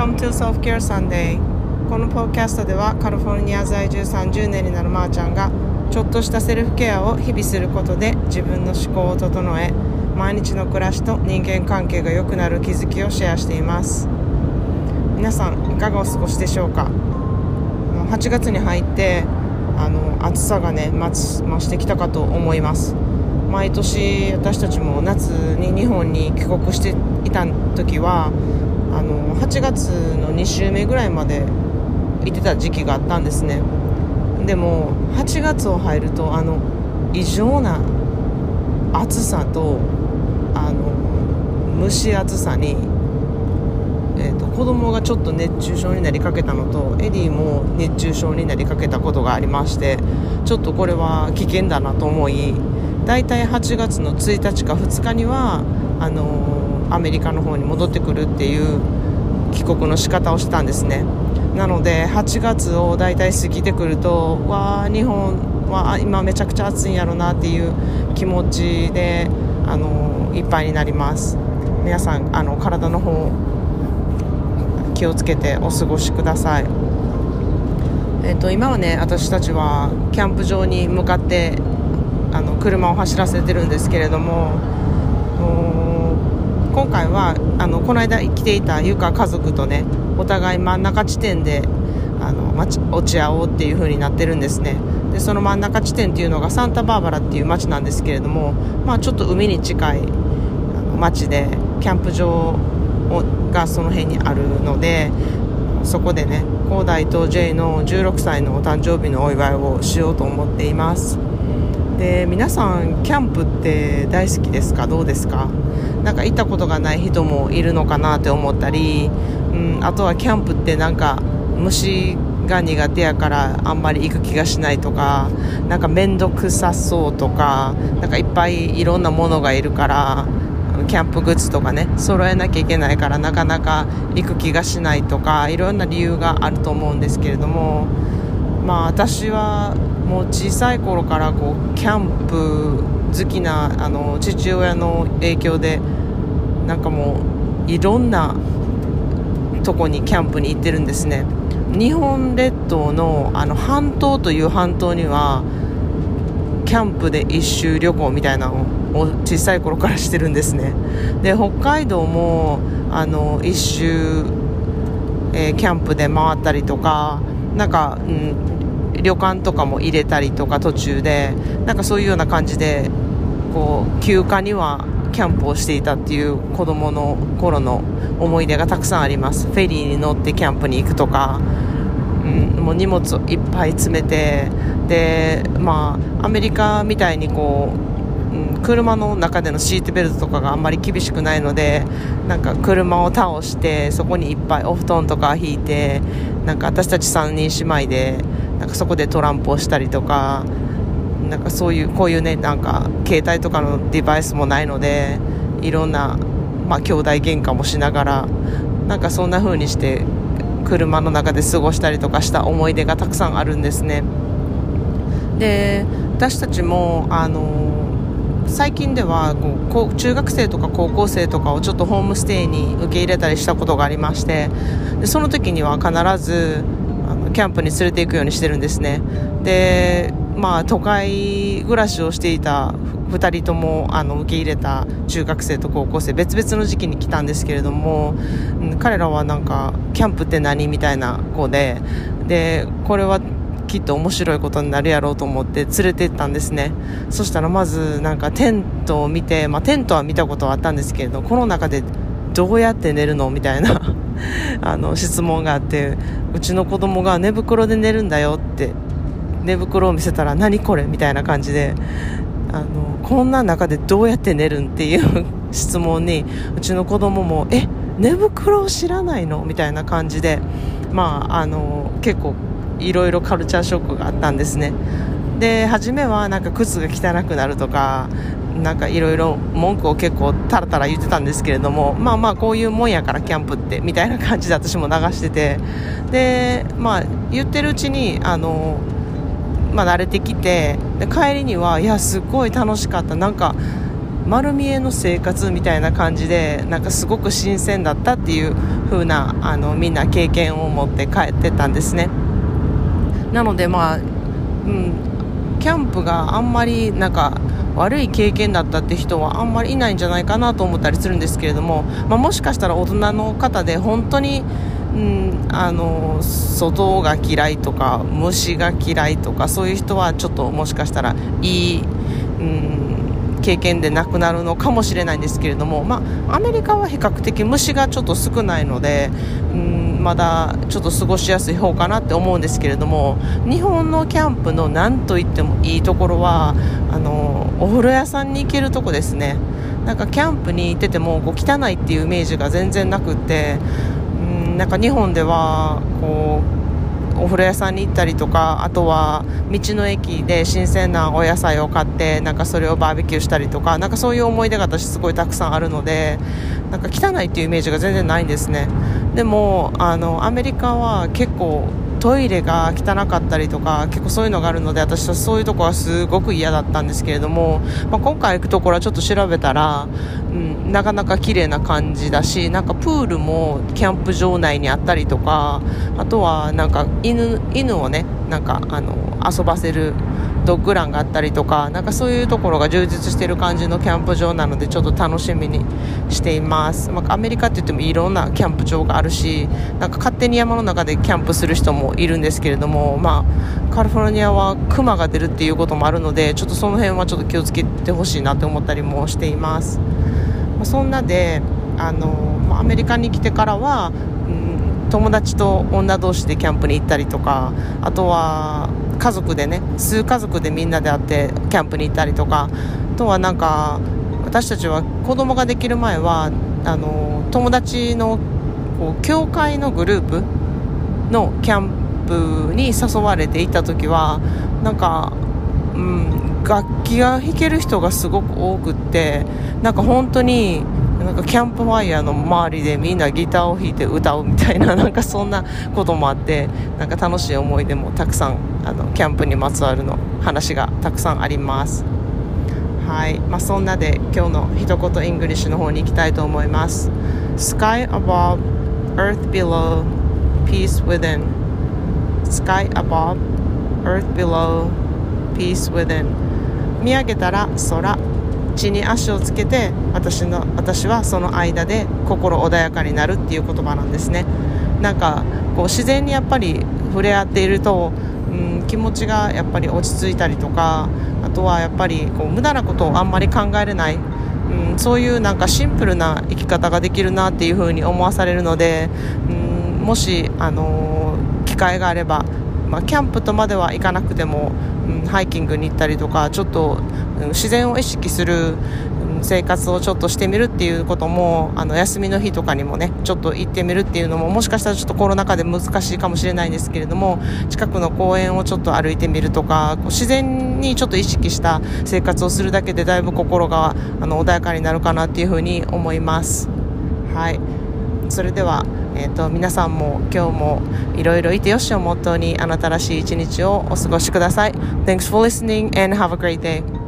Welcome to Self Care Sunday. このポッキャストではカリフォルニア在住30年になるまーちゃんがちょっとしたセルフケアを日々することで自分の思考を整え毎日の暮らしと人間関係が良くなる気づきをシェアしています。皆さんいかがお過ごしでしょうか？8月に入ってあの暑さがね増してきたかと思います。毎年私たちも夏に日本に帰国していた時はあの8月の2週目ぐらいまで行ってた時期があったんですね。でも8月を入るとあの異常な暑さとあの蒸し暑さに、えーと、子供がちょっと熱中症になりかけたのとエディも熱中症になりかけたことがありましてちょっとこれは危険だなと思い大体8月の1日か2日にはあのアメリカの方に戻ってくるっていう帰国の仕方をしたんですね。なので8月を大体過ぎてくるとわあ日本は今めちゃくちゃ暑いんやろなっていう気持ちであのいっぱいになります。皆さんあの体の方気をつけてお過ごしください。えっと、今はね私たちはキャンプ場に向かってあの車を走らせてるんですけれども今回はあのこの間来ていたゆか家族とねお互い真ん中地点であの落ち合おうっていう風になってるんですね。でその真ん中地点っていうのがサンタバーバラっていう街なんですけれども、まあ、ちょっと海に近い街でキャンプ場がその辺にあるのでそこでね広大と J の16歳のお誕生日のお祝いをしようと思っています。で皆さんキャンプって大好きですか？どうですか？なんか行ったことがない人もいるのかなって思ったり、うん、あとはキャンプってなんか虫が苦手やからあんまり行く気がしないとかなんか面倒くさそうとかなんかいっぱいいろんなものがいるからキャンプグッズとかね揃えなきゃいけないからなかなか行く気がしないとかいろんな理由があると思うんですけれどもまあ私はもう小さい頃からこうキャンプ好きなあの父親の影響でなんかもういろんなとこにキャンプに行ってるんですね。日本列島のあの半島という半島にはキャンプで一周旅行みたいなのを小さい頃からしてるんですね。で北海道もあの一周、えー、キャンプで回ったりとかなんか、うん、旅館とかも入れたりとか途中でなんかそういうような感じでこう休暇にはキャンプをしていたっていう子供の頃の思い出がたくさんあります。フェリーに乗ってキャンプに行くとか、うん、もう荷物をいっぱい詰めてでまあアメリカみたいにこう車の中でのシートベルトとかがあんまり厳しくないのでなんか車を倒してそこにいっぱいお布団とか引いてなんか私たち3人姉妹でなんかそこでトランプをしたりとかなんかそういうこういうねなんか携帯とかのデバイスもないのでいろんな、まあ、兄弟喧嘩もしながらなんかそんな風にして車の中で過ごしたりとかした思い出がたくさんあるんですね。で私たちもあの最近ではこう中学生とか高校生とかをちょっとホームステイに受け入れたりしたことがありましてでその時には必ずあのキャンプに連れて行くようにしてるんです。ねでまあ都会暮らしをしていた2人ともあの受け入れた中学生と高校生別々の時期に来たんですけれども、彼らはなんかキャンプって何みたいな子ででこれはきっと面白いことになるやろうと思って連れて行ったんですね。そしたらまずなんかテントを見て、まあ、テントは見たことはあったんですけれどこの中でどうやって寝るのみたいな あの質問があってうちの子供が寝袋で寝るんだよって寝袋を見せたら何これみたいな感じであのこんな中でどうやって寝るんっていう 質問にうちの子供もえ寝袋を知らないのみたいな感じでまああの結構いろいろカルチャーショックがあったんですね。で初めはなんか靴が汚くなるとかなんかいろいろ文句を結構タラタラ言ってたんですけれどもまあまあこういうもんやからキャンプってみたいな感じで私も流してて。でまあ言ってるうちにあのまあ慣れてきてで帰りにはいやすごい楽しかった。なんか丸見えの生活みたいな感じでなんかすごく新鮮だったっていう風なあのみんな経験を持って帰ってたんですね。なのでまあ、うん、キャンプがあんまりなんか悪い経験だったって人はあんまりいないんじゃないかなと思ったりするんですけれども、まあ、もしかしたら大人の方で本当にうん、あの外が嫌いとか虫が嫌いとかそういう人はちょっともしかしたらいい、うん、経験でなくなるのかもしれないんですけれども、まあ、アメリカは比較的虫がちょっと少ないので、うん、まだちょっと過ごしやすい方かなって思うんですけれども日本のキャンプの何と言ってもいいところはあのお風呂屋さんに行けるとこですね。なんかキャンプに行っててもこう汚いっていうイメージが全然なくってなんか日本ではこうお風呂屋さんに行ったりとかあとは道の駅で新鮮なお野菜を買ってなんかそれをバーベキューしたりとかなんかそういう思い出が私すごいたくさんあるのでなんか汚いっていうイメージが全然ないんですね。でもあのアメリカは結構トイレが汚かったりとか結構そういうのがあるので私はそういうとこはすごく嫌だったんですけれども、まあ、今回行くところはちょっと調べたら、うん、なかなか綺麗な感じだしなんかプールもキャンプ場内にあったりとかあとはなんか犬犬をねなんかあの遊ばせるドッグランがあったりとかなんかそういうところが充実している感じのキャンプ場なのでちょっと楽しみにしています、まあ、アメリカって言ってもいろんなキャンプ場があるしなんか勝手に山の中でキャンプする人もいるんですけれども、まあ、カリフォルニアはクマが出るっていうこともあるのでちょっとその辺はちょっと気をつけてほしいなと思ったりもしています、まあ、そんなであの、まあ、アメリカに来てからは、友達と女同士でキャンプに行ったりとかあとは家族でね数家族でみんなで会ってキャンプに行ったりとかあとはなんか私たちは子供ができる前はあの友達のこう教会のグループのキャンプに誘われて行った時はなんか、うん、楽器が弾ける人がすごく多くってなんか本当になんかキャンプファイヤーの周りでみんなギターを弾いて歌うみたいな なんかそんなこともあってなんか楽しい思い出もたくさんあのキャンプにまつわるの話がたくさんあります。はい、まあ、そんなで今日の一言 English の方に行きたいと思います。Sky above, earth below, peace within. Sky above, earth below, peace within. 見上げたら空地に足をつけて私の私はその間で心穏やかになるっていう言葉なんですね。なんかこう自然にやっぱり触れ合っていると、うん、気持ちがやっぱり落ち着いたりとかあとはやっぱりこう無駄なことをあんまり考えれない、うん、そういうなんかシンプルな生き方ができるなっていうふうに思わされるので、うん、もし、あのー、機会があればまあ、キャンプとまではいかなくても、うん、ハイキングに行ったりとかちょっと、うん、自然を意識する、うん、生活をちょっとしてみるっていうこともあの休みの日とかにもねちょっと行ってみるっていうのももしかしたらちょっとコロナ禍で難しいかもしれないんですけれども近くの公園をちょっと歩いてみるとか自然にちょっと意識した生活をするだけでだいぶ心があの穏やかになるかなっていうふうに思います。はいそれではえーと、皆さんも今日もいろいろいてよしをモットーにあなたらしい一日をお過ごしください。Thanks for listening and have a great day.